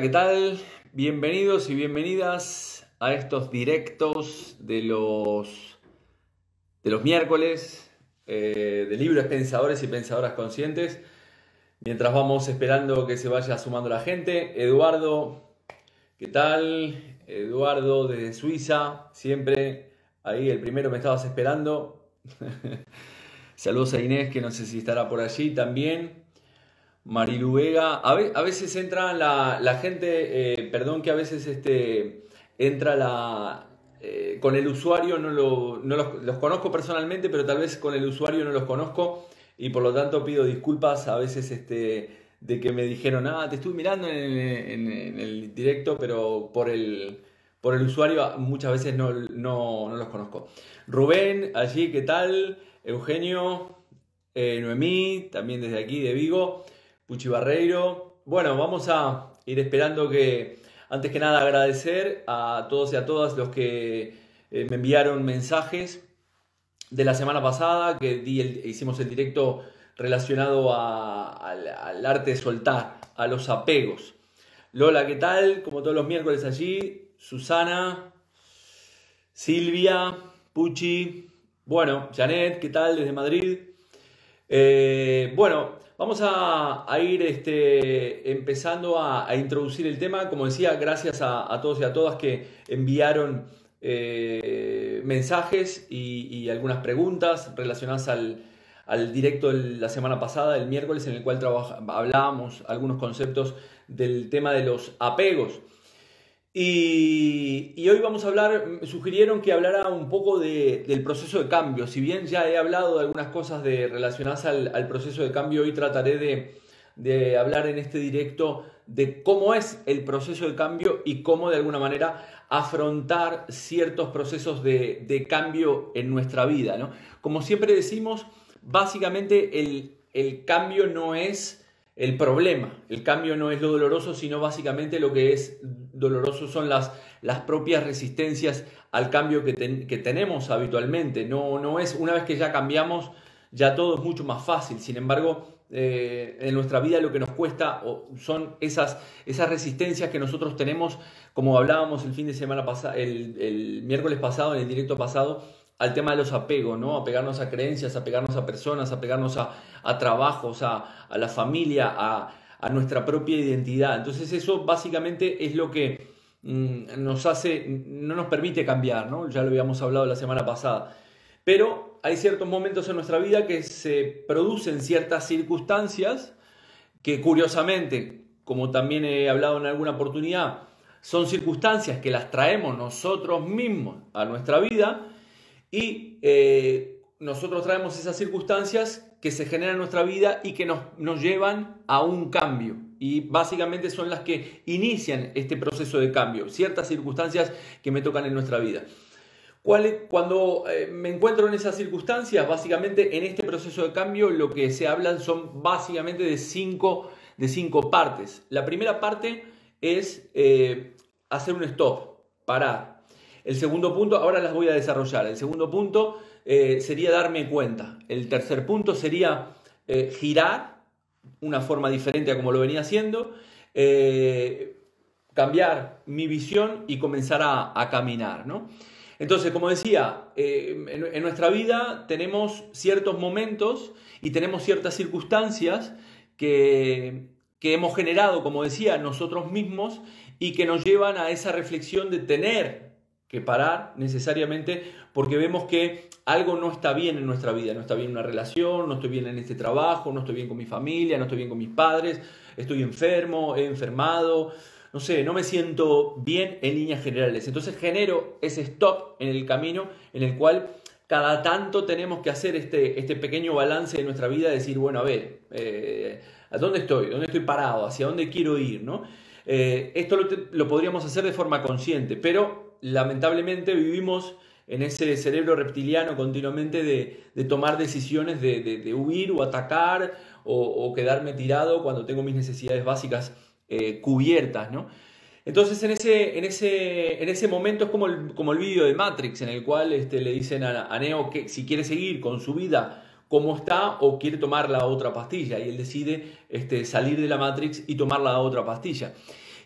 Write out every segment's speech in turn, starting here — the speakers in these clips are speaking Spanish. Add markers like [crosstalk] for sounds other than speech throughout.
¿qué tal? Bienvenidos y bienvenidas a estos directos de los, de los miércoles eh, de libros pensadores y pensadoras conscientes. Mientras vamos esperando que se vaya sumando la gente, Eduardo, ¿qué tal? Eduardo desde Suiza, siempre ahí, el primero me estabas esperando. [laughs] Saludos a Inés, que no sé si estará por allí también. Marilu Vega. A, veces entra la, gente, eh, perdón que a veces este, entra la... Eh, con el usuario no, lo, no los, conozco personalmente, pero tal vez con el usuario no los conozco y por lo tanto pido disculpas a veces este, de que me dijeron, ah, te estuve mirando en, el directo, pero por el, por el usuario muchas veces no, no, los conozco. Rubén, allí, ¿qué tal? Eugenio, eh, Noemí, también desde aquí de Vigo. Puchi Barreiro. Bueno, vamos a ir esperando que, antes que nada, agradecer a todos y a todas los que eh, me enviaron mensajes de la semana pasada, que hicimos el directo relacionado al, arte de soltar, a los apegos. Lola, ¿qué tal? Como todos los miércoles allí, Susana, Silvia, Puchi, bueno, Janet, ¿qué tal? Desde Madrid. Eh, bueno, Vamos a, ir este, empezando a, introducir el tema. Como decía, gracias a, todos y a todas que enviaron eh, mensajes y, algunas preguntas relacionadas al, directo de la semana pasada, el miércoles, en el cual hablábamos algunos conceptos del tema de los apegos. Y, hoy vamos a hablar, sugirieron que hablara un poco del proceso de cambio. Si bien ya he hablado de algunas cosas de, relacionadas al, proceso de cambio, hoy trataré de, hablar en este directo de cómo es el proceso de cambio y cómo de alguna manera afrontar ciertos procesos de, cambio en nuestra vida. Como siempre decimos, básicamente el cambio no es el problema. El cambio no es lo doloroso, sino básicamente lo que es doloroso son las, las propias resistencias al cambio que, tenemos habitualmente. No, no es una vez que ya cambiamos, ya todo es mucho más fácil. Sin embargo, eh, en nuestra vida lo que nos cuesta son esas, esas resistencias que nosotros tenemos, como hablábamos el fin de semana pasado, el, el miércoles pasado, en el directo pasado, al tema de los apegos, ¿no? Apegarnos a creencias, apegarnos a personas, apegarnos a, a trabajos, a, a, la familia, a, a, nuestra propia identidad. Entonces eso básicamente es lo que mm, nos hace, no nos permite cambiar, ¿no? Ya lo habíamos hablado la semana pasada. Pero hay ciertos momentos en nuestra vida que se producen ciertas circunstancias que curiosamente, como también he hablado en alguna oportunidad, son circunstancias que las traemos nosotros mismos a nuestra vida y eh, nosotros traemos esas circunstancias que se generan en nuestra vida y que nos, nos llevan a un cambio. Y básicamente son las que inician este proceso de cambio, ciertas circunstancias que me tocan en nuestra vida. Cuando eh, me encuentro en esas circunstancias, básicamente en este proceso de cambio lo que se hablan son básicamente de cinco, de cinco partes. La primera parte es eh, hacer un stop, parar, el segundo punto, ahora las voy a desarrollar. El segundo punto eh, sería darme cuenta. El tercer punto sería eh, girar, una forma diferente a como lo venía haciendo, eh, cambiar mi visión y comenzar a, caminar. Entonces, como decía, en, nuestra vida tenemos ciertos momentos y tenemos ciertas circunstancias que, que hemos generado, como decía, nosotros mismos y que nos llevan a esa reflexión de tener que parar necesariamente porque vemos que algo no está bien en nuestra vida, no está bien una relación, no estoy bien en este trabajo, no estoy bien con mi familia, no estoy bien con mis padres, estoy enfermo, he enfermado, no sé, no me siento bien en líneas generales. Entonces genero ese stop en el camino en el cual cada tanto tenemos que hacer este, este pequeño balance de nuestra vida, decir, bueno, a ver, eh, ¿a dónde estoy? ¿Dónde estoy parado? ¿Hacia dónde quiero ir? ¿no? Eh, esto lo, lo podríamos hacer de forma consciente, pero lamentablemente vivimos en ese cerebro reptiliano continuamente de, tomar decisiones de, huir o atacar o, quedarme tirado cuando tengo mis necesidades básicas eh, cubiertas, ¿no? Entonces en ese, en ese, en ese momento es como el, como el vídeo de Matrix en el cual este, le dicen a, Neo que si quiere seguir con su vida cómo está o quiere tomar la otra pastilla y él decide este, salir de la Matrix y tomar la otra pastilla.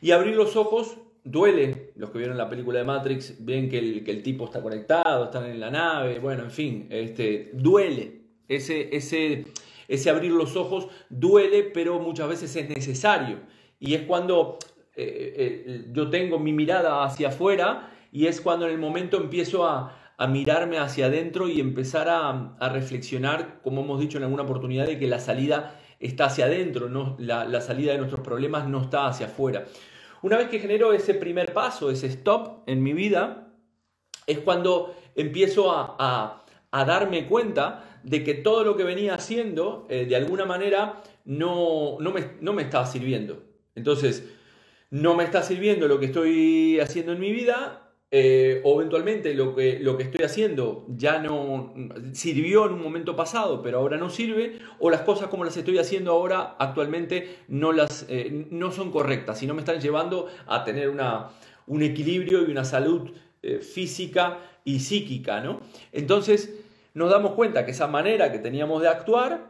Y abrir los ojos duele, los que vieron la película de Matrix ven que el, que el tipo está conectado, están en la nave, bueno, en fin, este, duele. Ese, ese, ese abrir los ojos duele, pero muchas veces es necesario. Y es cuando eh, eh, yo tengo mi mirada hacia afuera y es cuando en el momento empiezo a, a mirarme hacia adentro y empezar a, a, reflexionar, como hemos dicho en alguna oportunidad, de que la salida está hacia adentro, no, la, la salida de nuestros problemas no está hacia afuera. Una vez que genero ese primer paso, ese stop en mi vida, es cuando empiezo a, a, a darme cuenta de que todo lo que venía haciendo, eh, de alguna manera, no, no, me, no me estaba sirviendo. Entonces, no me está sirviendo lo que estoy haciendo en mi vida, eh, o eventualmente lo que, lo que estoy haciendo ya no sirvió en un momento pasado, pero ahora no sirve, o las cosas como las estoy haciendo ahora actualmente no, las, eh, no son correctas y no me están llevando a tener una, un equilibrio y una salud eh, física y psíquica. ¿no? Entonces nos damos cuenta que esa manera que teníamos de actuar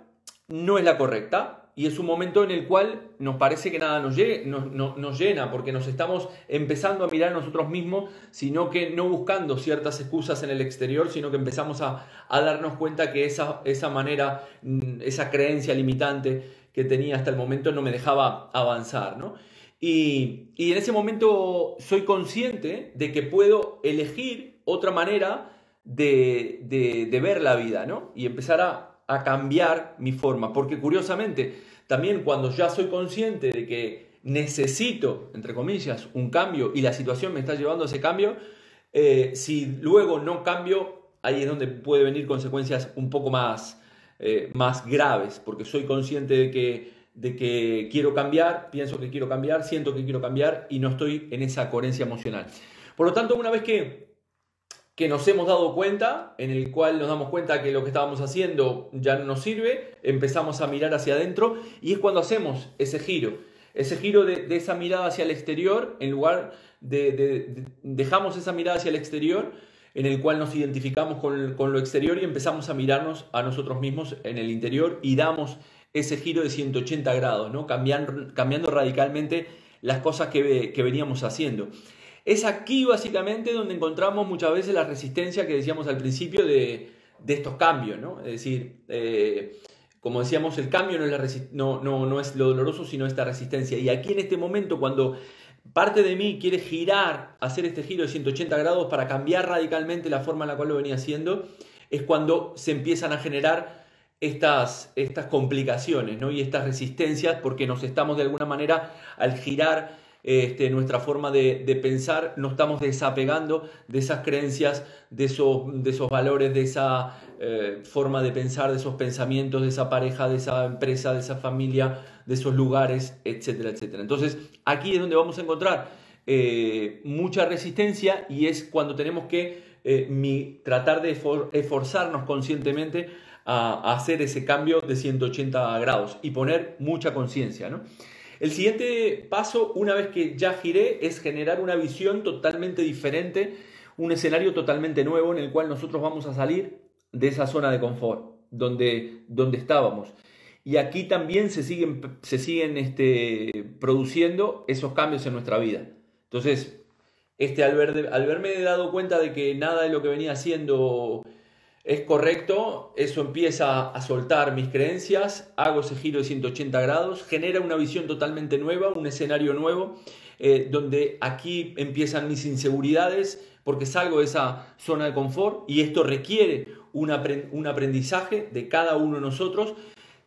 no es la correcta y es un momento en el cual nos parece que nada nos, llena, porque nos estamos empezando a mirar a nosotros mismos, sino que no buscando ciertas excusas en el exterior, sino que empezamos a, darnos cuenta que esa, esa manera, mm, esa creencia limitante que tenía hasta el momento no me dejaba avanzar. ¿no? Y, en ese momento soy consciente de que puedo elegir otra manera de, de, de ver la vida ¿no? y empezar a a cambiar mi forma, porque curiosamente, también cuando ya soy consciente de que necesito, entre comillas, un cambio y la situación me está llevando a ese cambio, eh, si luego no cambio, ahí es donde puede venir consecuencias un poco más, eh, más graves, porque soy consciente de que, de que quiero cambiar, pienso que quiero cambiar, siento que quiero cambiar y no estoy en esa coherencia emocional. Por lo tanto, una vez que que nos hemos dado cuenta, en el cual nos damos cuenta que lo que estábamos haciendo ya no nos sirve, empezamos a mirar hacia adentro y es cuando hacemos ese giro, ese giro de, esa mirada hacia el exterior, en lugar de, dejamos esa mirada hacia el exterior, en el cual nos identificamos con, lo exterior y empezamos a mirarnos a nosotros mismos en el interior y damos ese giro de 180 grados, ¿no? cambiando, cambiando radicalmente las cosas que, que veníamos haciendo. Es aquí básicamente donde encontramos muchas veces la resistencia que decíamos al principio de, estos cambios, ¿no? Es decir, eh, como decíamos, el cambio no es, no, no, es lo doloroso, sino esta resistencia. Y aquí en este momento, cuando parte de mí quiere girar, hacer este giro de 180 grados para cambiar radicalmente la forma en la cual lo venía haciendo, es cuando se empiezan a generar estas, estas complicaciones ¿no? y estas resistencias porque nos estamos de alguna manera al girar este, nuestra forma de, pensar, nos estamos desapegando de esas creencias, de esos, valores, de esa eh, forma de pensar, de esos pensamientos, de esa pareja, de esa empresa, de esa familia, de esos lugares, etcétera, etcétera. Entonces, aquí es donde vamos a encontrar eh, mucha resistencia y es cuando tenemos que eh, tratar de esforzarnos conscientemente a, a, hacer ese cambio de 180 grados y poner mucha conciencia, ¿no? El siguiente paso, una vez que ya giré, es generar una visión totalmente diferente, un escenario totalmente nuevo en el cual nosotros vamos a salir de esa zona de confort donde, donde estábamos. Y aquí también se siguen, se siguen este, produciendo esos cambios en nuestra vida. Entonces, este, al, ver, al verme dado cuenta de que nada de lo que venía haciendo es correcto, eso empieza a soltar mis creencias, hago ese giro de 180 grados, genera una visión totalmente nueva, un escenario nuevo, eh, donde aquí empiezan mis inseguridades, porque salgo de esa zona de confort y esto requiere un, un aprendizaje de cada uno de nosotros.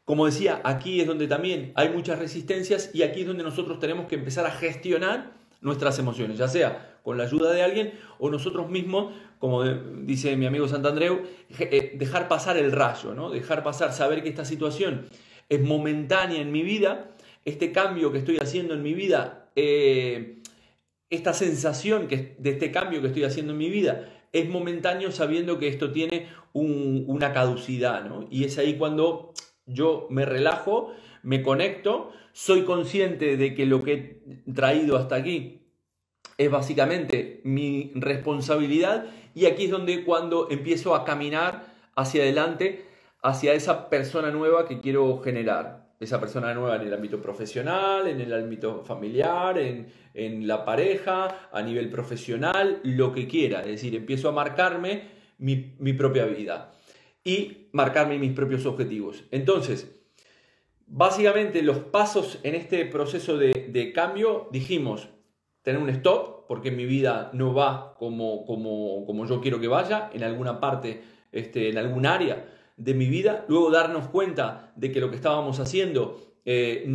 Como decía, aquí es donde también hay muchas resistencias y aquí es donde nosotros tenemos que empezar a gestionar nuestras emociones, ya sea con la ayuda de alguien o nosotros mismos como dice mi amigo Santandreu, eh, dejar pasar el rayo, ¿no? dejar pasar, saber que esta situación es momentánea en mi vida, este cambio que estoy haciendo en mi vida, eh, esta sensación que, de este cambio que estoy haciendo en mi vida es momentáneo sabiendo que esto tiene una caducidad, ¿no? Y es ahí cuando yo me relajo, me conecto, soy consciente de que lo que he traído hasta aquí es básicamente mi responsabilidad y aquí es donde cuando empiezo a caminar hacia adelante, hacia esa persona nueva que quiero generar. Esa persona nueva en el ámbito profesional, en el ámbito familiar, en, la pareja, a nivel profesional, lo que quiera. Es decir, empiezo a marcarme mi, mi propia vida y marcarme mis propios objetivos. Entonces, básicamente los pasos en este proceso de, cambio, dijimos, tener un stop, porque mi vida no va como, como, como yo quiero que vaya, en alguna parte, este, en algún área de mi vida, luego darnos cuenta de que lo que estábamos haciendo eh,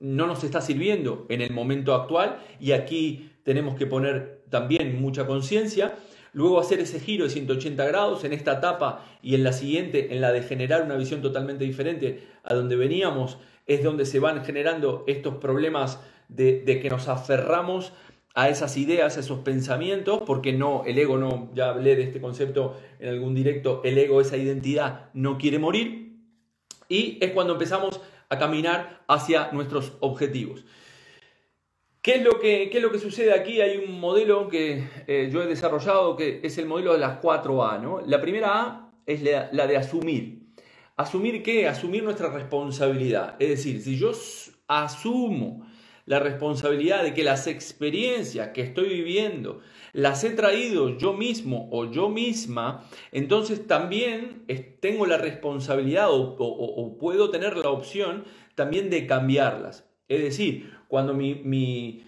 no nos está sirviendo en el momento actual y aquí tenemos que poner también mucha conciencia. Luego hacer ese giro de 180 grados en esta etapa y en la siguiente, en la de generar una visión totalmente diferente a donde veníamos, es donde se van generando estos problemas de, que nos aferramos a esas ideas, a esos pensamientos, porque no, el ego no, ya hablé de este concepto en algún directo, el ego, esa identidad, no quiere morir, y es cuando empezamos a caminar hacia nuestros objetivos. ¿Qué es, lo que, es lo que sucede aquí? Hay un modelo que eh, yo he desarrollado que es el modelo de las 4A. ¿no? La primera A es la, la de asumir. ¿Asumir qué? Asumir nuestra responsabilidad. Es decir, si yo asumo la responsabilidad de que las experiencias que estoy viviendo las he traído yo mismo o yo misma, entonces también tengo la responsabilidad o puedo tener la opción también de cambiarlas. Es decir, cuando mi,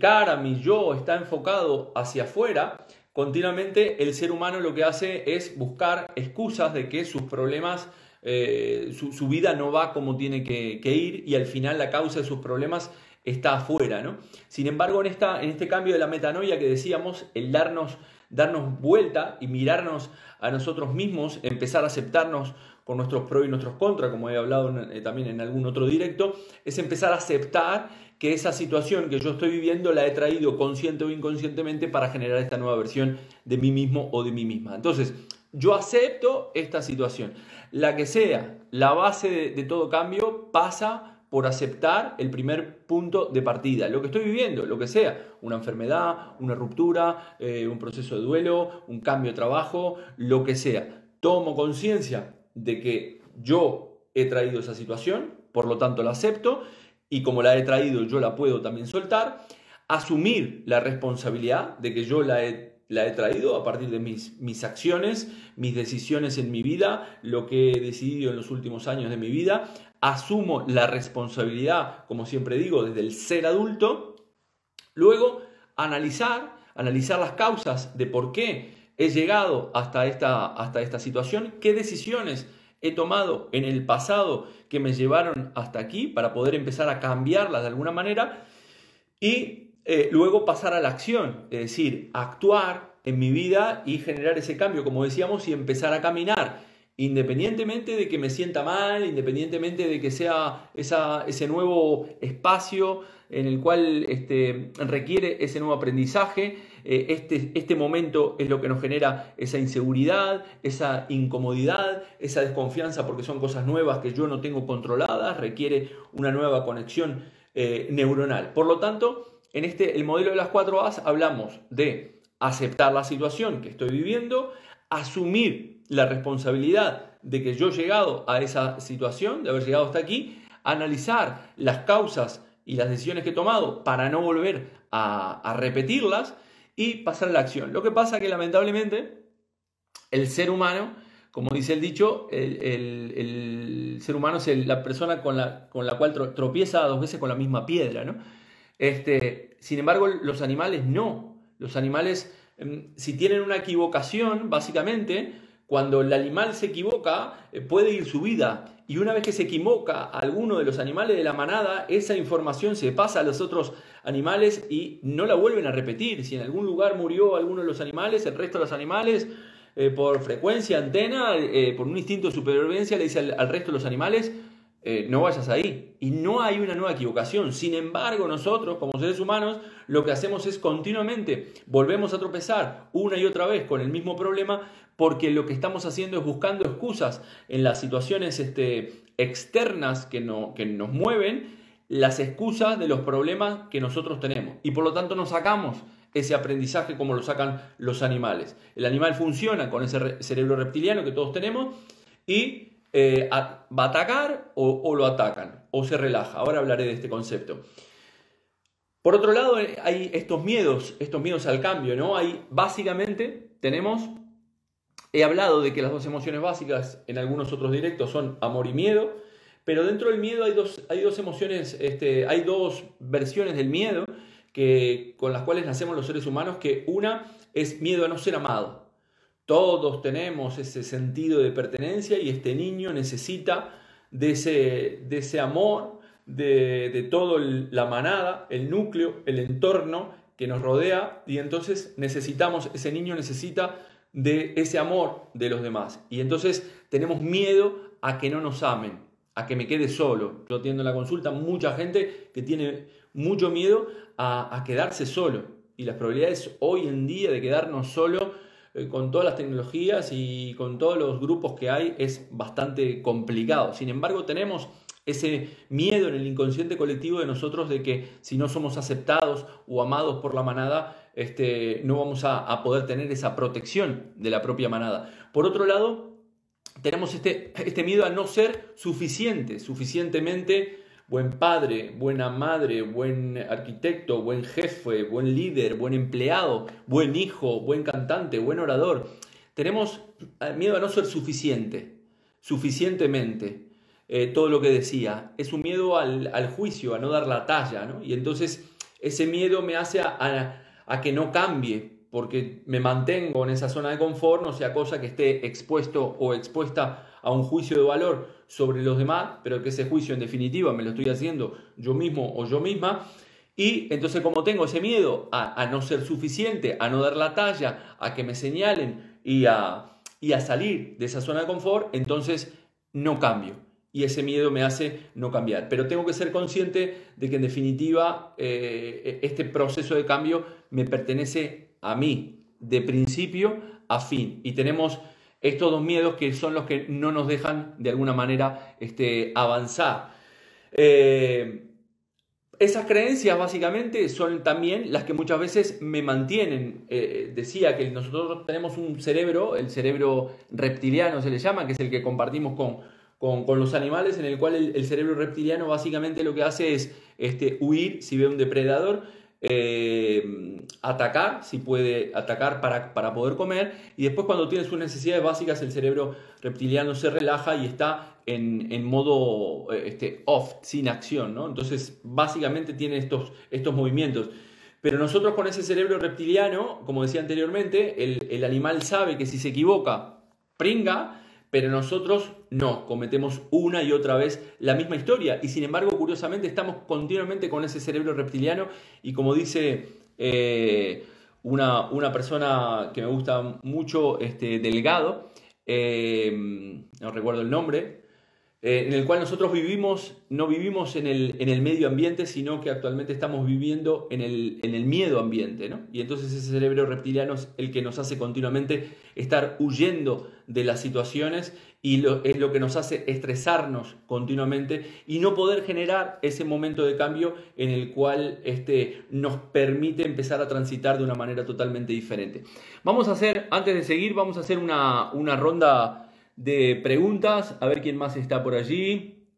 cara, mi yo está enfocado hacia afuera, continuamente el ser humano lo que hace es buscar excusas de que sus problemas, eh, su, vida no va como tiene que, ir y al final la causa de sus problemas está afuera. ¿no? Sin embargo, en, esta, en este cambio de la metanoia que decíamos, el darnos, darnos vuelta y mirarnos a nosotros mismos, empezar a aceptarnos con nuestros pros y nuestros contras, como he hablado eh, también en algún otro directo, es empezar a aceptar que esa situación que yo estoy viviendo la he traído consciente o inconscientemente para generar esta nueva versión de mí mismo o de mí misma. Entonces, yo acepto esta situación. La que sea, la base de, todo cambio pasa por aceptar el primer punto de partida, lo que estoy viviendo, lo que sea, una enfermedad, una ruptura, eh, un proceso de duelo, un cambio de trabajo, lo que sea. Tomo conciencia de que yo he traído esa situación, por lo tanto la acepto y como la he traído yo la puedo también soltar, asumir la responsabilidad de que yo la he, la he traído a partir de mis, mis acciones, mis decisiones en mi vida, lo que he decidido en los últimos años de mi vida, asumo la responsabilidad, como siempre digo, desde el ser adulto, luego analizar, analizar las causas de por qué he llegado hasta esta, hasta esta situación, qué decisiones he tomado en el pasado que me llevaron hasta aquí para poder empezar a cambiarlas de alguna manera y eh, luego pasar a la acción, es decir, actuar en mi vida y generar ese cambio, como decíamos, y empezar a caminar, independientemente de que me sienta mal, independientemente de que sea esa, ese nuevo espacio en el cual este, requiere ese nuevo aprendizaje. Eh, este, este momento es lo que nos genera esa inseguridad, esa incomodidad, esa desconfianza porque son cosas nuevas que yo no tengo controladas, requiere una nueva conexión eh, neuronal. Por lo tanto, en este, el modelo de las cuatro A's hablamos de aceptar la situación que estoy viviendo, asumir la responsabilidad de que yo he llegado a esa situación, de haber llegado hasta aquí, analizar las causas y las decisiones que he tomado para no volver a, repetirlas y pasar a la acción. Lo que pasa que lamentablemente el ser humano, como dice el dicho, el, ser humano es la persona con la, con la cual tropieza dos veces con la misma piedra. ¿no? Este, sin embargo, los animales no. Los animales, em, si tienen una equivocación, básicamente, cuando el animal se equivoca, eh, puede ir su vida y una vez que se equivoca alguno de los animales de la manada, esa información se pasa a los otros animales y no la vuelven a repetir. Si en algún lugar murió alguno de los animales, el resto de los animales, eh, por frecuencia, antena, eh, por un instinto de supervivencia, le dice al, resto de los animales, no vayas ahí. Y no hay una nueva equivocación. Sin embargo, nosotros, como seres humanos, lo que hacemos es continuamente volvemos a tropezar una y otra vez con el mismo problema porque lo que estamos haciendo es buscando excusas en las situaciones este, externas que, no, que nos mueven, las excusas de los problemas que nosotros tenemos. Y por lo tanto nos sacamos ese aprendizaje como lo sacan los animales. El animal funciona con ese cerebro reptiliano que todos tenemos y eh, va a atacar o, lo atacan, o se relaja. Ahora hablaré de este concepto. Por otro lado, eh, hay estos miedos, estos miedos al cambio, ¿no? Hay, básicamente, tenemos, he hablado de que las dos emociones básicas en algunos otros directos son amor y miedo, pero dentro del miedo hay dos, hay dos emociones, este, hay dos versiones del miedo que, con las cuales nacemos los seres humanos, que una es miedo a no ser amado. Todos tenemos ese sentido de pertenencia y este niño necesita de ese, de ese amor, de, de toda la manada, el núcleo, el entorno que nos rodea y entonces necesitamos, ese niño necesita de ese amor de los demás. Y entonces tenemos miedo a que no nos amen, a que me quede solo. Yo atiendo en la consulta mucha gente que tiene mucho miedo a, a quedarse solo. Y las probabilidades hoy en día de quedarnos solo eh, con todas las tecnologías y con todos los grupos que hay es bastante complicado. Sin embargo, tenemos ese miedo en el inconsciente colectivo de nosotros de que si no somos aceptados o amados por la manada, este, no vamos a, poder tener esa protección de la propia manada. Por otro lado, tenemos este, este miedo a no ser suficiente, suficientemente buen padre, buena madre, buen arquitecto, buen jefe, buen líder, buen empleado, buen hijo, buen cantante, buen orador. Tenemos eh, miedo a no ser suficiente, suficientemente. Eh, todo lo que decía. Es un miedo al, juicio, a no dar la talla. Y entonces ese miedo me hace a, que no cambie, porque me mantengo en esa zona de confort, no sea cosa que esté expuesto o expuesta a un juicio de valor sobre los demás, pero que ese juicio en definitiva me lo estoy haciendo yo mismo o yo misma. Y entonces como tengo ese miedo a, no ser suficiente, a no dar la talla, a que me señalen y a salir de esa zona de confort, entonces no cambio. Y ese miedo me hace no cambiar. Pero tengo que ser consciente de que en definitiva eh, este proceso de cambio me pertenece a mí, de principio a fin. Y tenemos estos dos miedos que son los que no nos dejan de alguna manera este, avanzar. Eh, esas creencias básicamente son también las que muchas veces me mantienen. Eh, decía que nosotros tenemos un cerebro, el cerebro reptiliano se le llama, que es el que compartimos con, con, los animales, en el cual el, cerebro reptiliano básicamente lo que hace es este, huir si ve un depredador eh, atacar, si puede atacar para, para, poder comer, y después cuando tiene sus necesidades básicas el cerebro reptiliano se relaja y está en, en modo este, off, sin acción, ¿no? Entonces básicamente tiene estos, estos movimientos. Pero nosotros con ese cerebro reptiliano, como decía anteriormente, el, el animal sabe que si se equivoca, pringa, pero nosotros no, cometemos una y otra vez la misma historia. Y sin embargo, curiosamente, estamos continuamente con ese cerebro reptiliano. Y como dice eh, una, una, persona que me gusta mucho, este, Delgado, eh, no recuerdo el nombre, eh, en el cual nosotros vivimos, no vivimos en el, en el, medio ambiente, sino que actualmente estamos viviendo en el, en el miedo ambiente. ¿no? Y entonces ese cerebro reptiliano es el que nos hace continuamente estar huyendo de las situaciones y lo, es lo que nos hace estresarnos continuamente y no poder generar ese momento de cambio en el cual este, nos permite empezar a transitar de una manera totalmente diferente. Vamos a hacer, antes de seguir, vamos a hacer una, una ronda de preguntas. A ver quién más está por allí.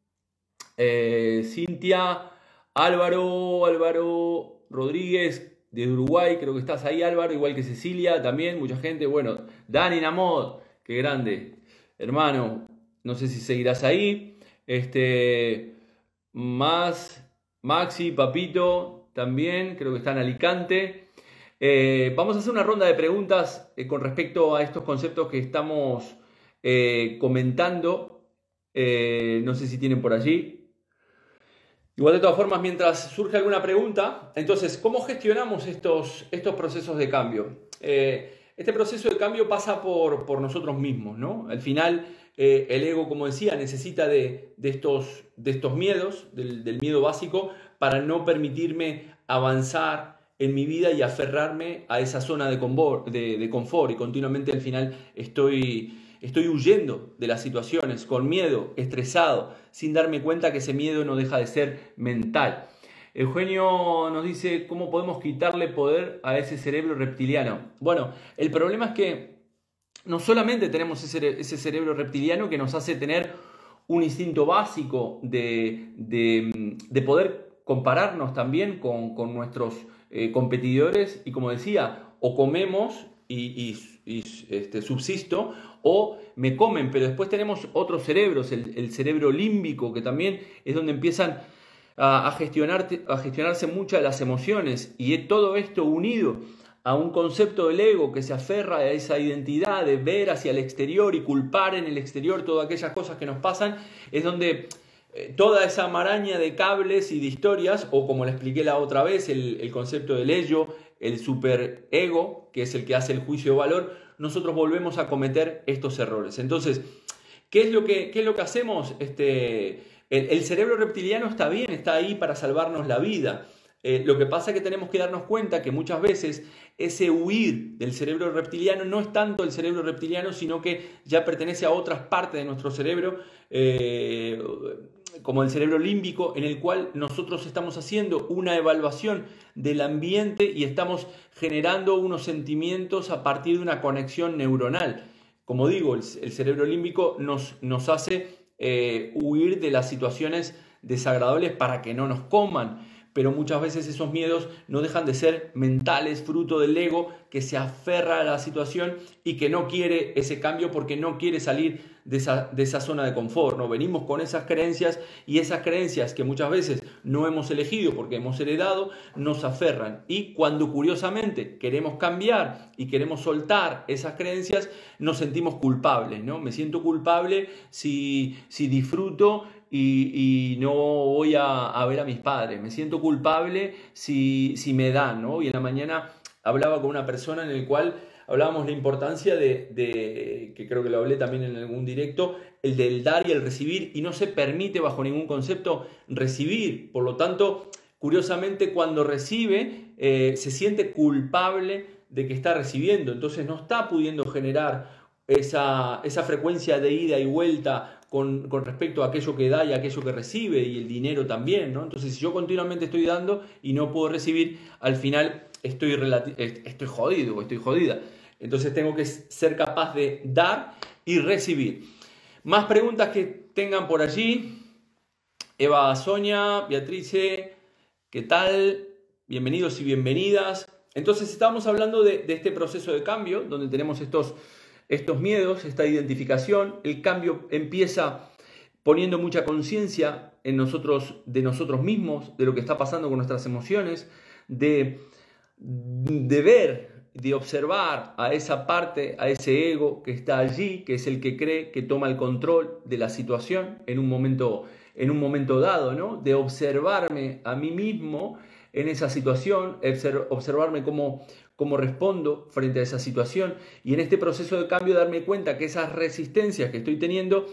Eh, Cintia, Álvaro, Álvaro Rodríguez de Uruguay, creo que estás ahí Álvaro, igual que Cecilia también, mucha gente. Bueno, Dani Namod, qué grande. Hermano, no sé si seguirás ahí. Este, más, Maxi, Papito, también, creo que está en Alicante. Eh, vamos a hacer una ronda de preguntas eh, con respecto a estos conceptos que estamos eh, comentando. Eh, no sé si tienen por allí. Igual de todas formas, mientras surge alguna pregunta, entonces, ¿cómo gestionamos estos, estos procesos de cambio? Eh, este proceso de cambio pasa por, por nosotros mismos, ¿no? Al final, el ego, como decía, necesita de, de, estos, de estos miedos, del, miedo básico, para no permitirme avanzar en mi vida y aferrarme a esa zona de, de confort y continuamente al final estoy Estoy huyendo de las situaciones con miedo, estresado, sin darme cuenta que ese miedo no deja de ser mental. Eugenio nos dice cómo podemos quitarle poder a ese cerebro reptiliano. Bueno, el problema es que no solamente tenemos ese, cerebro reptiliano que nos hace tener un instinto básico de, poder compararnos también con, nuestros eh, competidores y como decía, o comemos y, este, subsisto o me comen, pero después tenemos otros cerebros, el, cerebro límbico, que también es donde empiezan a, a gestionarse muchas las emociones y todo esto unido a un concepto del ego que se aferra a esa identidad de ver hacia el exterior y culpar en el exterior todas aquellas cosas que nos pasan, es donde eh, toda esa maraña de cables y de historias, o como le expliqué la otra vez, el, concepto del ello, el superego, que es el que hace el juicio de valor, nosotros volvemos a cometer estos errores. Entonces, ¿qué es lo que, es lo que hacemos? Este, el cerebro reptiliano está bien, está ahí para salvarnos la vida. Eh, lo que pasa es que tenemos que darnos cuenta que muchas veces ese huir del cerebro reptiliano no es tanto el cerebro reptiliano, sino que ya pertenece a otras partes de nuestro cerebro, eh, como el cerebro límbico, en el cual nosotros estamos haciendo una evaluación del ambiente y estamos generando unos sentimientos a partir de una conexión neuronal. Como digo, el, cerebro límbico nos, nos hace eh, huir de las situaciones desagradables para que no nos coman pero muchas veces esos miedos no dejan de ser mentales, fruto del ego que se aferra a la situación y que no quiere ese cambio porque no quiere salir de esa, de esa zona de confort. ¿no? Venimos con esas creencias y esas creencias que muchas veces no hemos elegido porque hemos heredado, nos aferran. Y cuando curiosamente queremos cambiar y queremos soltar esas creencias, nos sentimos culpables. ¿no? Me siento culpable si, si disfruto y, no voy a, ver a mis padres. Me siento culpable si, si me dan, ¿no? Y en la mañana hablaba con una persona en el cual hablábamos la importancia de, que creo que lo hablé también en algún directo, el del dar y el recibir, y no se permite bajo ningún concepto recibir. Por lo tanto, curiosamente, cuando recibe, eh, se siente culpable de que está recibiendo, entonces no está pudiendo generar esa, esa frecuencia de ida y vuelta con, respecto a aquello que da y aquello que recibe y el dinero también, ¿no? Entonces, si yo continuamente estoy dando y no puedo recibir, al final estoy, estoy jodido o estoy jodida. Entonces tengo que ser capaz de dar y recibir. Más preguntas que tengan por allí. Eva Sonia, Beatrice, ¿qué tal? Bienvenidos y bienvenidas. Entonces estamos hablando de este proceso de cambio, donde tenemos estos estos miedos, esta identificación, el cambio empieza poniendo mucha conciencia en nosotros, de nosotros mismos, de lo que está pasando con nuestras emociones, de, de ver, de observar a esa parte, a ese ego que está allí, que es el que cree que toma el control de la situación en un momento, en un momento dado, ¿no? De observarme a mí mismo en esa situación, observarme cómo, cómo respondo frente a esa situación y en este proceso de cambio darme cuenta que esas resistencias que estoy teniendo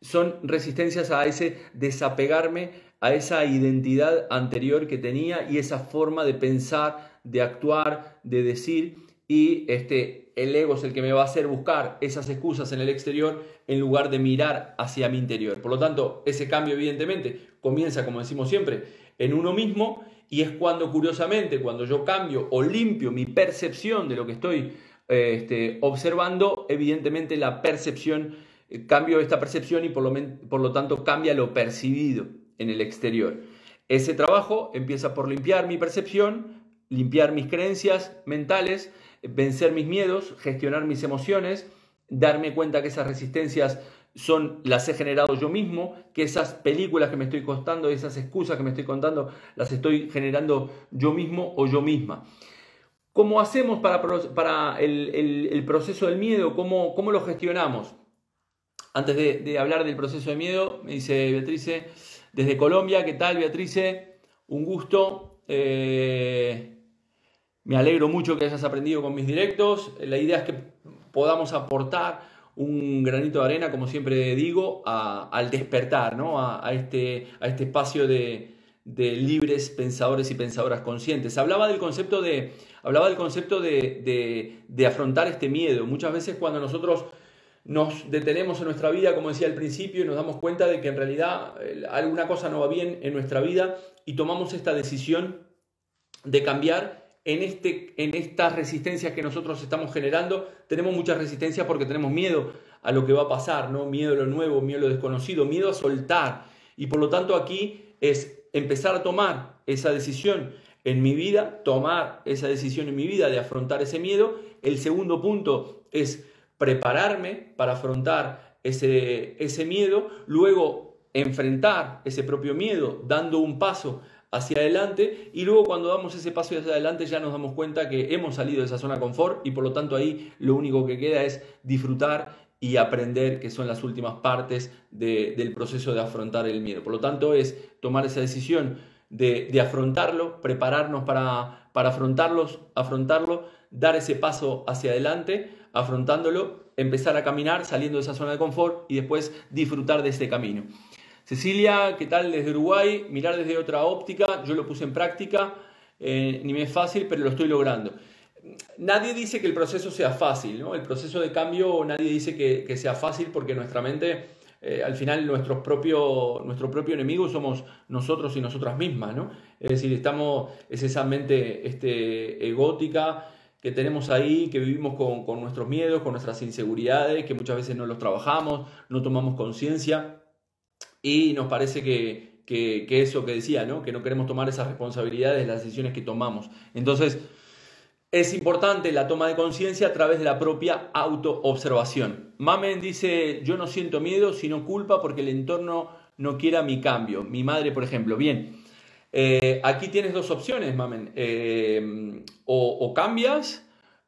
son resistencias a ese desapegarme a esa identidad anterior que tenía y esa forma de pensar, de actuar, de decir y este el ego es el que me va a hacer buscar esas excusas en el exterior en lugar de mirar hacia mi interior. Por lo tanto, ese cambio evidentemente comienza, como decimos siempre, en uno mismo y es cuando, curiosamente, cuando yo cambio o limpio mi percepción de lo que estoy eh, este, observando, evidentemente la percepción, eh, cambio esta percepción y por lo, por lo tanto cambia lo percibido en el exterior. Ese trabajo empieza por limpiar mi percepción, limpiar mis creencias mentales, vencer mis miedos, gestionar mis emociones, darme cuenta que esas resistencias son, las he generado yo mismo, que esas películas que me estoy contando, esas excusas que me estoy contando, las estoy generando yo mismo o yo misma. ¿Cómo hacemos para, para el, proceso del miedo? ¿Cómo, ¿Cómo, lo gestionamos? Antes de, hablar del proceso de miedo, me dice Beatrice, desde Colombia, ¿qué tal Beatrice? Un gusto. Eh, me alegro mucho que hayas aprendido con mis directos. La idea es que podamos aportar un granito de arena, como siempre digo, al despertar, ¿no? a, este, este espacio de, libres pensadores y pensadoras conscientes. Hablaba del concepto, de, hablaba del concepto de, afrontar este miedo. Muchas veces cuando nosotros nos detenemos en nuestra vida, como decía al principio, y nos damos cuenta de que en realidad eh, alguna cosa no va bien en nuestra vida y tomamos esta decisión de cambiar, en, este, en estas resistencias que nosotros estamos generando, tenemos mucha resistencia porque tenemos miedo a lo que va a pasar, ¿no? Miedo a lo nuevo, miedo a lo desconocido, miedo a soltar. Y por lo tanto aquí es empezar a tomar esa decisión en mi vida, tomar esa decisión en mi vida de afrontar ese miedo. El segundo punto es prepararme para afrontar ese, ese miedo, luego enfrentar ese propio miedo dando un paso hacia adelante y luego cuando damos ese paso hacia adelante ya nos damos cuenta que hemos salido de esa zona de confort y por lo tanto ahí lo único que queda es disfrutar y aprender que son las últimas partes del proceso de afrontar el miedo. Por lo tanto es tomar esa decisión de, afrontarlo, prepararnos para, para afrontarlos, afrontarlo, dar ese paso hacia adelante, afrontándolo, empezar a caminar, saliendo de esa zona de confort y después disfrutar de este camino. Cecilia, ¿qué tal desde Uruguay? Mirar desde otra óptica, yo lo puse en práctica, eh, ni me es fácil, pero lo estoy logrando. Nadie dice que el proceso sea fácil, ¿no? El proceso de cambio nadie dice que, sea fácil porque nuestra mente, eh, al final, nuestro propio, nuestro propio enemigo somos nosotros y nosotras mismas, ¿no? Es decir, estamos, es esa mente este, egótica que tenemos ahí, que vivimos con, con nuestros miedos, con nuestras inseguridades, que muchas veces no los trabajamos, no tomamos conciencia y nos parece que, que, eso que decía, ¿no? que no queremos tomar esas responsabilidades de las decisiones que tomamos. Entonces, es importante la toma de conciencia a través de la propia autoobservación. Mamen dice, yo no siento miedo, sino culpa porque el entorno no quiera mi cambio. Mi madre, por ejemplo. Bien, eh, aquí tienes dos opciones, Mamen. Eh, o cambias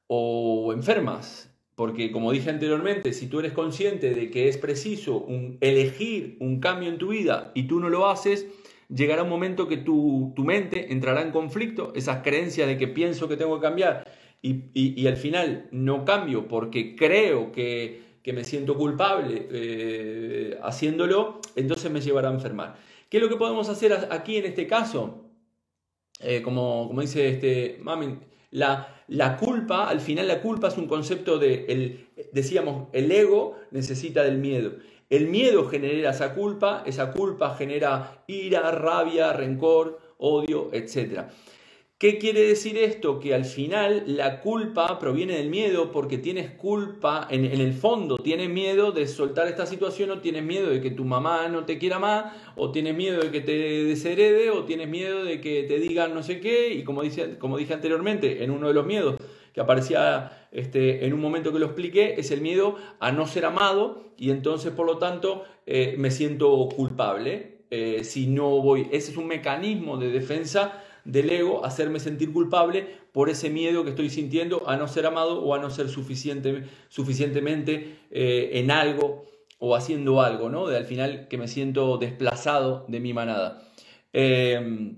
o enfermas. Porque como dije anteriormente, si tú eres consciente de que es preciso elegir un cambio en tu vida y tú no lo haces, llegará un momento que tu, mente entrará en conflicto, esas creencias de que pienso que tengo que cambiar y, al final no cambio porque creo que, me siento culpable eh, haciéndolo, entonces me llevará a enfermar. ¿Qué es lo que podemos hacer aquí en este caso? Eh, como, como, dice este Mami, la, la culpa, al final la culpa es un concepto de, el, decíamos, el ego necesita del miedo. El miedo genera esa culpa, esa culpa genera ira, rabia, rencor, odio, etc. ¿Qué quiere decir esto? Que al final la culpa proviene del miedo porque tienes culpa, en, el fondo tienes miedo de soltar esta situación o tienes miedo de que tu mamá no te quiera más o tienes miedo de que te desherede o tienes miedo de que te digan no sé qué y como, dice, como dije anteriormente, en uno de los miedos que aparecía este, en un momento que lo expliqué, es el miedo a no ser amado y entonces por lo tanto eh, me siento culpable eh, si no voy. Ese es un mecanismo de defensa del ego, hacerme sentir culpable por ese miedo que estoy sintiendo a no ser amado o a no ser suficiente, suficientemente eh, en algo o haciendo algo, ¿no? De al final que me siento desplazado de mi manada. Em,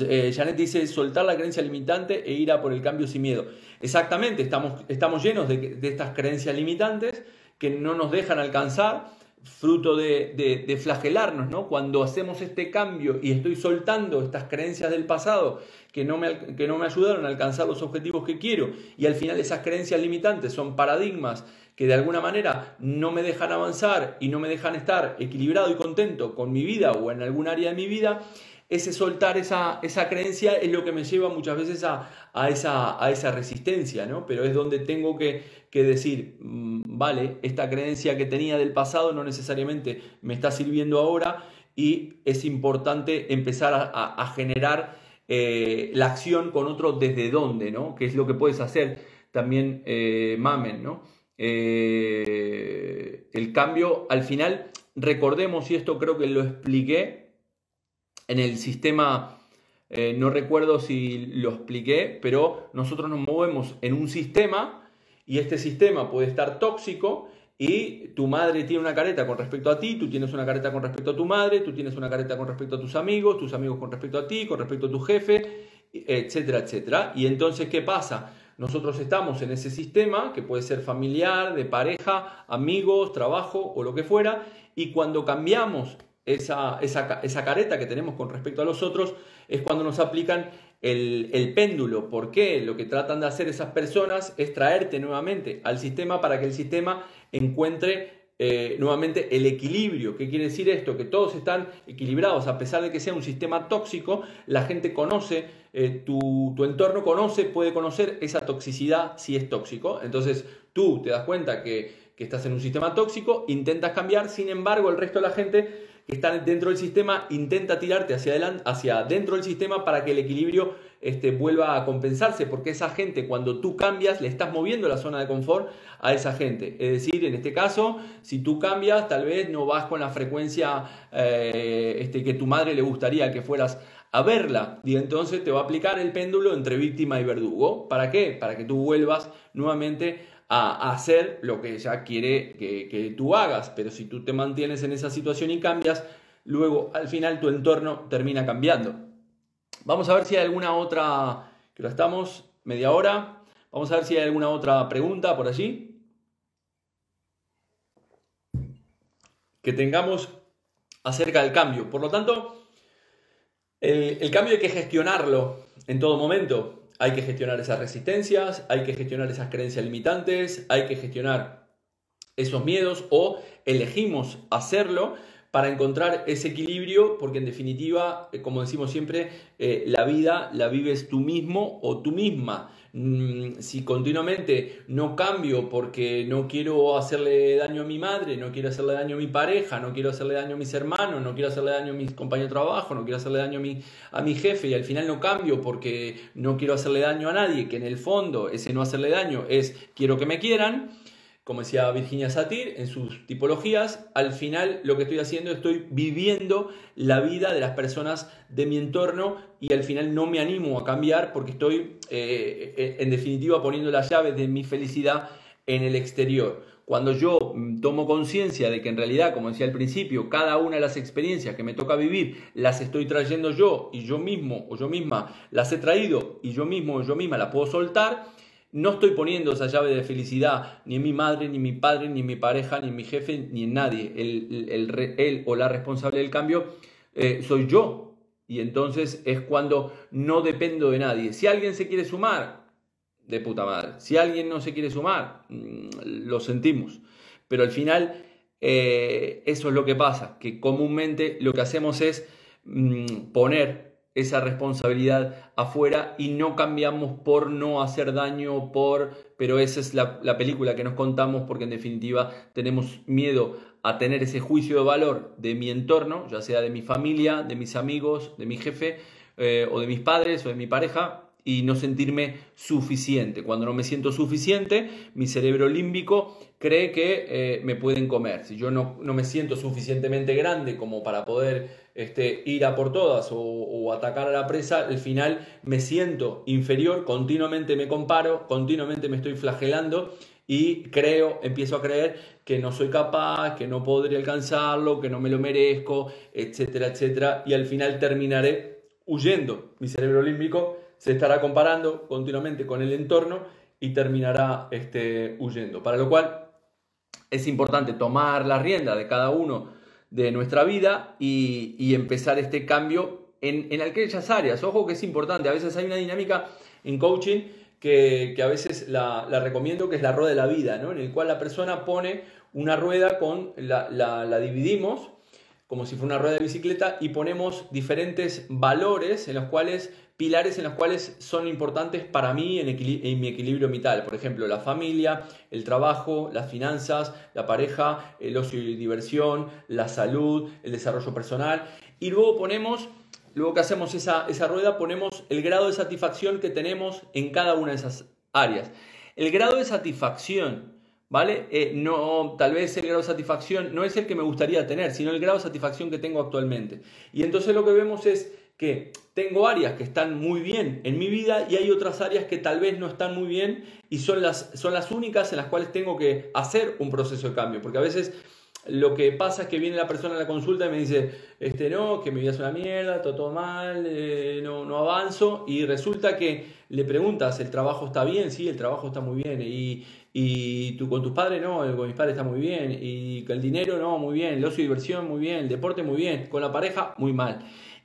eh, Janet dice, soltar la creencia limitante e ir a por el cambio sin miedo. Exactamente, estamos, estamos llenos de, de estas creencias limitantes que no nos dejan alcanzar fruto de, flagelarnos, ¿no? Cuando hacemos este cambio y estoy soltando estas creencias del pasado que no, me, que no me ayudaron a alcanzar los objetivos que quiero y al final esas creencias limitantes son paradigmas que de alguna manera no me dejan avanzar y no me dejan estar equilibrado y contento con mi vida o en algún área de mi vida, ese soltar esa, esa creencia es lo que me lleva muchas veces a, esa, a esa resistencia, ¿no? Pero es donde tengo que, decir, mm, vale, esta creencia que tenía del pasado no necesariamente me está sirviendo ahora y es importante empezar a, generar eh, la acción con otro desde dónde, ¿no? Que es lo que puedes hacer también, eh, Mamen, ¿no? Eh, el cambio, al final, recordemos, y esto creo que lo expliqué, en el sistema, eh, no recuerdo si lo expliqué, pero nosotros nos movemos en un sistema y este sistema puede estar tóxico y tu madre tiene una careta con respecto a ti, tú tienes una careta con respecto a tu madre, tú tienes una careta con respecto a tus amigos, tus amigos con respecto a ti, con respecto a tu jefe, etcétera, etcétera. Y entonces, ¿qué pasa? Nosotros estamos en ese sistema, que puede ser familiar, de pareja, amigos, trabajo o lo que fuera, y cuando cambiamos esa, esa, careta que tenemos con respecto a los otros es cuando nos aplican el, el, péndulo. ¿Por qué? Lo que tratan de hacer esas personas es traerte nuevamente al sistema para que el sistema encuentre eh, nuevamente el equilibrio. ¿Qué quiere decir esto? Que todos están equilibrados, a pesar de que sea un sistema tóxico, la gente conoce, eh, tu, entorno conoce, puede conocer esa toxicidad si es tóxico. Entonces tú te das cuenta que, estás en un sistema tóxico, intentas cambiar, sin embargo el resto de la gente que está dentro del sistema intenta tirarte hacia adelante, hacia dentro del sistema para que el equilibrio este, vuelva a compensarse, porque esa gente cuando tú cambias le estás moviendo la zona de confort a esa gente. Es decir, en este caso, si tú cambias, tal vez no vas con la frecuencia eh, este, que tu madre le gustaría que fueras a verla. Y entonces te va a aplicar el péndulo entre víctima y verdugo. ¿Para qué? Para que tú vuelvas nuevamente a hacer lo que ella quiere que, que tú hagas. Pero si tú te mantienes en esa situación y cambias, luego al final tu entorno termina cambiando. Vamos a ver si hay alguna otra, que lo estamos, media hora. Vamos a ver si hay alguna otra pregunta por allí. Que tengamos acerca del cambio. Por lo tanto, el, el cambio hay que gestionarlo en todo momento. Hay que gestionar esas resistencias, hay que gestionar esas creencias limitantes, hay que gestionar esos miedos o elegimos hacerlo para encontrar ese equilibrio, porque en definitiva, eh, como decimos siempre, eh, la vida la vives tú mismo o tú misma. Mm, si continuamente no cambio porque no quiero hacerle daño a mi madre, no quiero hacerle daño a mi pareja, no quiero hacerle daño a mis hermanos, no quiero hacerle daño a mis compañeros de trabajo, no quiero hacerle daño a mi, a mi jefe y al final no cambio porque no quiero hacerle daño a nadie, que en el fondo ese no hacerle daño es quiero que me quieran, como decía Virginia Satir en sus tipologías, al final lo que estoy haciendo estoy viviendo la vida de las personas de mi entorno y al final no me animo a cambiar porque estoy eh, en definitiva poniendo la llave de mi felicidad en el exterior. Cuando yo mm, tomo conciencia de que en realidad, como decía al principio, cada una de las experiencias que me toca vivir las estoy trayendo yo y yo mismo o yo misma las he traído y yo mismo o yo misma la puedo soltar, no estoy poniendo esa llave de felicidad ni en mi madre, ni en mi padre, ni en mi pareja, ni en mi jefe, ni en nadie. El, o la responsable del cambio eh, soy yo. Y entonces es cuando no dependo de nadie. Si alguien se quiere sumar, de puta madre. Si alguien no se quiere sumar, mm, lo sentimos. Pero al final eh, eso es lo que pasa, que comúnmente lo que hacemos es mm, poner esa responsabilidad afuera y no cambiamos por no hacer daño, por... Pero esa es la, película que nos contamos porque en definitiva tenemos miedo a tener ese juicio de valor de mi entorno, ya sea de mi familia, de mis amigos, de mi jefe eh, o de mis padres o de mi pareja, y no sentirme suficiente. Cuando no me siento suficiente, mi cerebro límbico cree que eh, me pueden comer. Si yo no, no, me siento suficientemente grande como para poder este, ir a por todas o, atacar a la presa, al final me siento inferior, continuamente me comparo, continuamente me estoy flagelando y creo, empiezo a creer que no soy capaz, que no podré alcanzarlo, que no me lo merezco, etcétera, etcétera, y al final terminaré huyendo. Mi cerebro límbico se estará comparando continuamente con el entorno y terminará este, huyendo. Para lo cual es importante tomar la rienda de cada uno de nuestra vida y, empezar este cambio en, en, aquellas áreas. Ojo que es importante, a veces hay una dinámica en coaching que, a veces la, recomiendo, que es la rueda de la vida, ¿no? en el cual la persona pone una rueda con, la, la dividimos como si fuera una rueda de bicicleta y ponemos diferentes valores en los cuales pilares en los cuales son importantes para mí en, mi equilibrio vital. Por ejemplo, la familia, el trabajo, las finanzas, la pareja, el ocio y diversión, la salud, el desarrollo personal. Y luego ponemos, luego que hacemos esa, esa rueda, ponemos el grado de satisfacción que tenemos en cada una de esas áreas. El grado de satisfacción ¿vale? Eh, no, tal vez el grado de satisfacción no es el que me gustaría tener, sino el grado de satisfacción que tengo actualmente. Y entonces lo que vemos es que tengo áreas que están muy bien en mi vida y hay otras áreas que tal vez no están muy bien y son las, son las únicas en las cuales tengo que hacer un proceso de cambio. Porque a veces lo que pasa es que viene la persona a la consulta y me dice, este no, que mi vida es una mierda, todo, todo mal, eh, no, no avanzo. Y resulta que le preguntas, ¿el trabajo está bien? Sí, el trabajo está muy bien. Y, y tú con tus padres no, con mis padres está muy bien. Y el dinero no, muy bien. El ocio y diversión muy bien. El deporte muy bien. Con la pareja muy mal.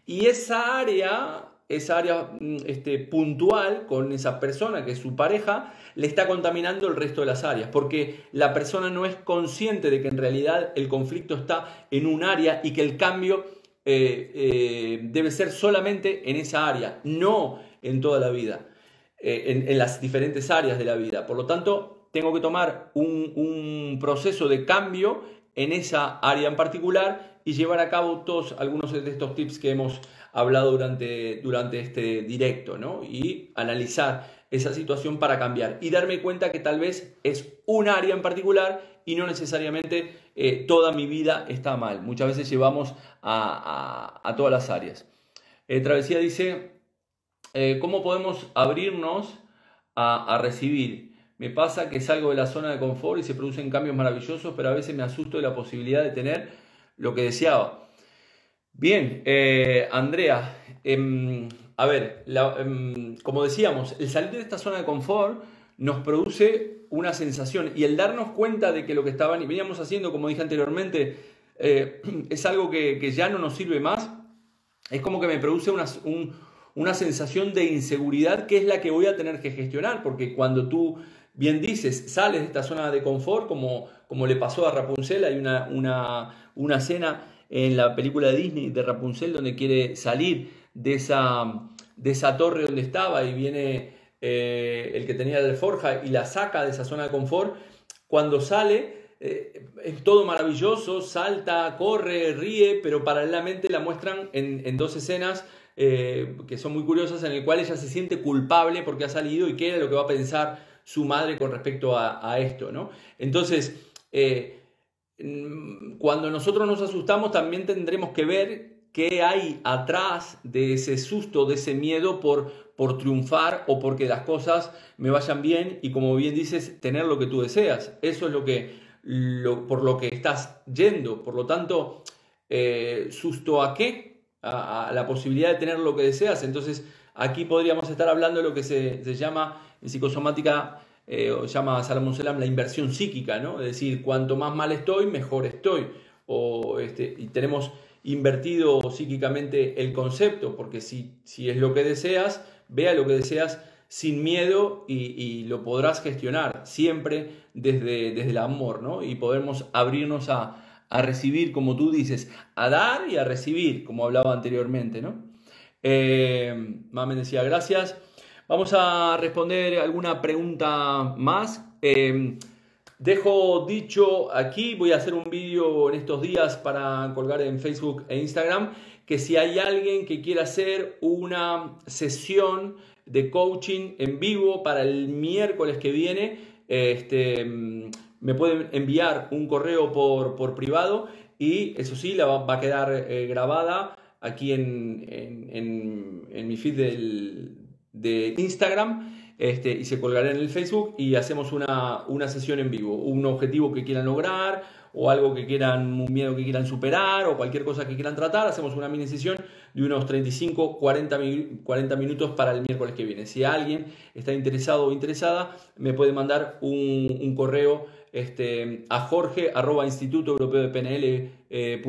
Y esa área esa área mm, este, puntual con esa persona que es su pareja, le está contaminando el resto de las áreas, porque la persona no es consciente de que en realidad el conflicto está en un área y que el cambio eh, eh, debe ser solamente en esa área, no en toda la vida, eh, en, las diferentes áreas de la vida. Por lo tanto, tengo que tomar un, un proceso de cambio en esa área en particular y llevar a cabo todos algunos de estos tips que hemos hablado durante, durante este directo, ¿no? Y analizar esa situación para cambiar y darme cuenta que tal vez es un área en particular y no necesariamente eh, toda mi vida está mal. Muchas veces llevamos a, todas las áreas. Eh, Travesía dice, eh, ¿cómo podemos abrirnos a, a recibir? Me pasa que salgo de la zona de confort y se producen cambios maravillosos, pero a veces me asusto de la posibilidad de tener lo que deseaba. Bien, eh, Andrea, em, a ver, em, como decíamos, el salir de esta zona de confort nos produce una sensación y el darnos cuenta de que lo que estaban y veníamos haciendo, como dije anteriormente, eh, [clears throat] es algo que, ya no nos sirve más, es como que me produce una, una sensación de inseguridad que es la que voy a tener que gestionar, porque cuando tú bien dices, sales de esta zona de confort, como, como le pasó a Rapunzel, hay una, una, una escena en la película de Disney de Rapunzel, donde quiere salir de esa, de esa torre donde estaba y viene eh, el que tenía la alforja y la saca de esa zona de confort. Cuando sale, eh, es todo maravilloso, salta, corre, ríe, pero paralelamente la muestran en, dos escenas eh, que son muy curiosas, en el cual ella se siente culpable porque ha salido y qué es lo que va a pensar su madre con respecto a, a esto, ¿no? Entonces, Mm, cuando nosotros nos asustamos también tendremos que ver qué hay atrás de ese susto, de ese miedo por, por triunfar o porque las cosas me vayan bien y como bien dices, tener lo que tú deseas. Eso es lo que, por lo que estás yendo. Por lo tanto, eh, susto a qué? A, la posibilidad de tener lo que deseas. Entonces, aquí podríamos estar hablando de lo que se, llama en psicosomática eh, llama Salomón Selam la inversión psíquica, ¿no? Es decir, cuanto más mal estoy, mejor estoy. O, este, y tenemos invertido psíquicamente el concepto, porque si, si es lo que deseas, vea lo que deseas sin miedo y, lo podrás gestionar siempre desde, desde el amor, ¿no? Y podemos abrirnos a, recibir, como tú dices, a dar y a recibir, como hablaba anteriormente, ¿no? Eh, decía, gracias. Vamos a responder alguna pregunta más. Em, dejo dicho aquí, voy a hacer un vídeo en estos días para colgar en Facebook e Instagram, que si hay alguien que quiera hacer una sesión de coaching en vivo para el miércoles que viene, este, me pueden enviar un correo por, privado y eso sí, la va, a quedar eh, grabada aquí en, en mi feed del, de Instagram este, y se colgará en el Facebook y hacemos una, una, sesión en vivo, un objetivo que quieran lograr o algo que quieran, un miedo que quieran superar o cualquier cosa que quieran tratar, hacemos una mini sesión de unos 35, 40, 40 minutos para el miércoles que viene. Si alguien está interesado o interesada, me puede mandar un, correo este, a jorge instituto europeo de pnl, eh,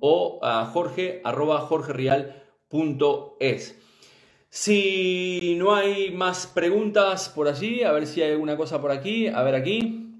o a jorge arroba jorgerial.es. Si no hay más preguntas por allí, a ver si hay alguna cosa por aquí, a ver aquí.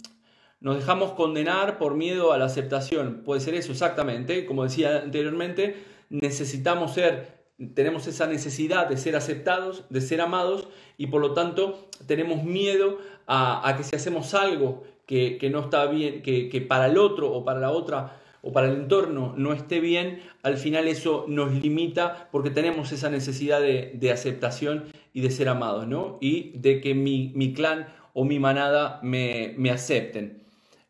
Nos dejamos condenar por miedo a la aceptación. Puede ser eso, exactamente. Como decía anteriormente, necesitamos ser, tenemos esa necesidad de ser aceptados, de ser amados, y por lo tanto tenemos miedo a, que si hacemos algo que, no está bien, que para el otro o para la otra o para el entorno no esté bien, al final eso nos limita porque tenemos esa necesidad de, aceptación y de ser amados, ¿no? Y de que mi, clan o mi manada me, acepten.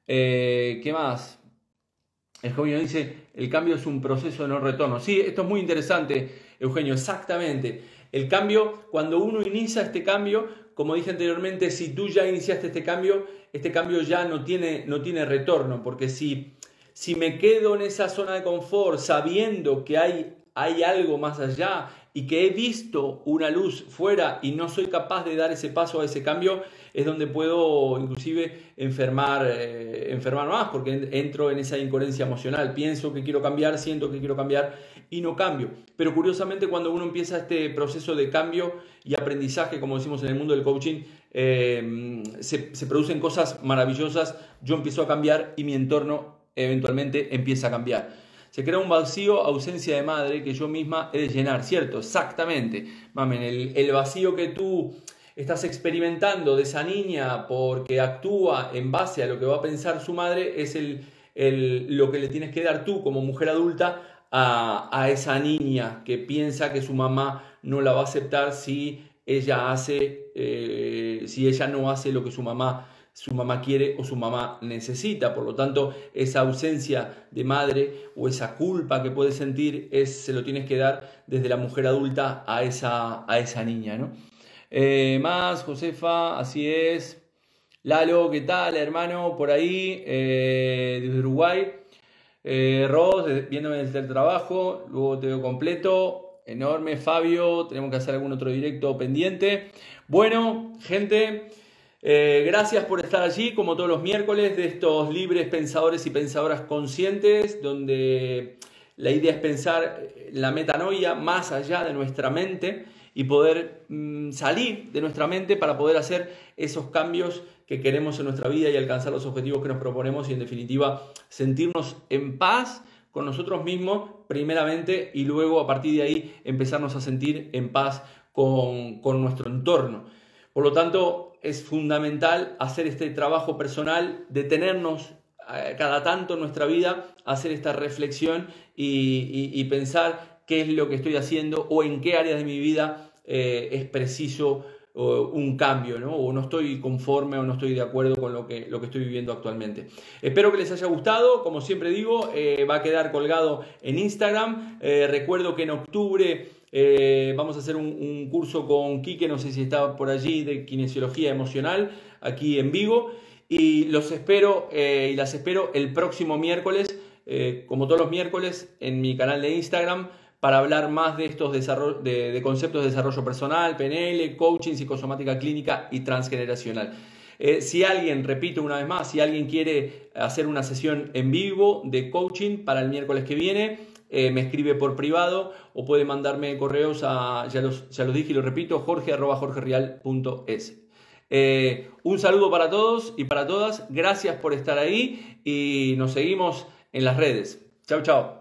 Eh, ¿Qué más? Eugenio dice, el cambio es un proceso de no retorno. Sí, esto es muy interesante, Eugenio, exactamente. El cambio, cuando uno inicia este cambio, como dije anteriormente, si tú ya iniciaste este cambio, este cambio ya no tiene, no tiene retorno, porque si si me quedo en esa zona de confort sabiendo que hay, hay algo más allá y que he visto una luz fuera y no soy capaz de dar ese paso a ese cambio, es donde puedo inclusive enfermar, eh, enfermar más, porque entro en esa incoherencia emocional. Pienso que quiero cambiar, siento que quiero cambiar y no cambio. Pero curiosamente cuando uno empieza este proceso de cambio y aprendizaje, como decimos en el mundo del coaching, eh, se, se producen cosas maravillosas, yo empiezo a cambiar y mi entorno eventualmente empieza a cambiar. Se crea un vacío, ausencia de madre, que yo misma he de llenar, ¿cierto? Exactamente. Mamen, el, el vacío que tú estás experimentando de esa niña porque actúa en base a lo que va a pensar su madre es el, el, lo que le tienes que dar tú como mujer adulta a, a, esa niña que piensa que su mamá no la va a aceptar si ella hace, eh, si ella no hace lo que su mamá su mamá quiere o su mamá necesita. Por lo tanto, esa ausencia de madre o esa culpa que puede sentir es, se lo tienes que dar desde la mujer adulta a esa, a esa niña. ¿no? Eh, más, Josefa, así es. Lalo, ¿qué tal, hermano? Por ahí, eh, desde Uruguay. Eh, Ross, viéndome desde el trabajo, luego te veo completo. Enorme, Fabio, tenemos que hacer algún otro directo pendiente. Bueno, gente. Eh, gracias por estar allí, como todos los miércoles, de estos libres pensadores y pensadoras conscientes, donde la idea es pensar la metanoia más allá de nuestra mente y poder mm, salir de nuestra mente para poder hacer esos cambios que queremos en nuestra vida y alcanzar los objetivos que nos proponemos y en definitiva sentirnos en paz con nosotros mismos primeramente y luego a partir de ahí empezarnos a sentir en paz con, con nuestro entorno. Por lo tanto, es fundamental hacer este trabajo personal, detenernos eh, cada tanto en nuestra vida, hacer esta reflexión y, pensar qué es lo que estoy haciendo o en qué áreas de mi vida eh, es preciso un cambio, ¿no? o no estoy conforme o no estoy de acuerdo con lo que, lo que estoy viviendo actualmente. Espero que les haya gustado, como siempre digo, eh, va a quedar colgado en Instagram. recuerdo que en octubre eh, vamos a hacer un, curso con Quique, no sé si está por allí, de kinesiología emocional, aquí en Vigo. Y los espero eh, y las espero el próximo miércoles, eh, como todos los miércoles, en mi canal de Instagram para hablar más de estos de, conceptos de desarrollo personal, PNL, coaching, psicosomática clínica y transgeneracional. si alguien, repito una vez más, si alguien quiere hacer una sesión en vivo de coaching para el miércoles que viene, eh, me escribe por privado o puede mandarme correos a, ya los, ya dije y lo repito, jorge arroba eh, un saludo para todos y para todas, gracias por estar ahí y nos seguimos en las redes. Chao, chao.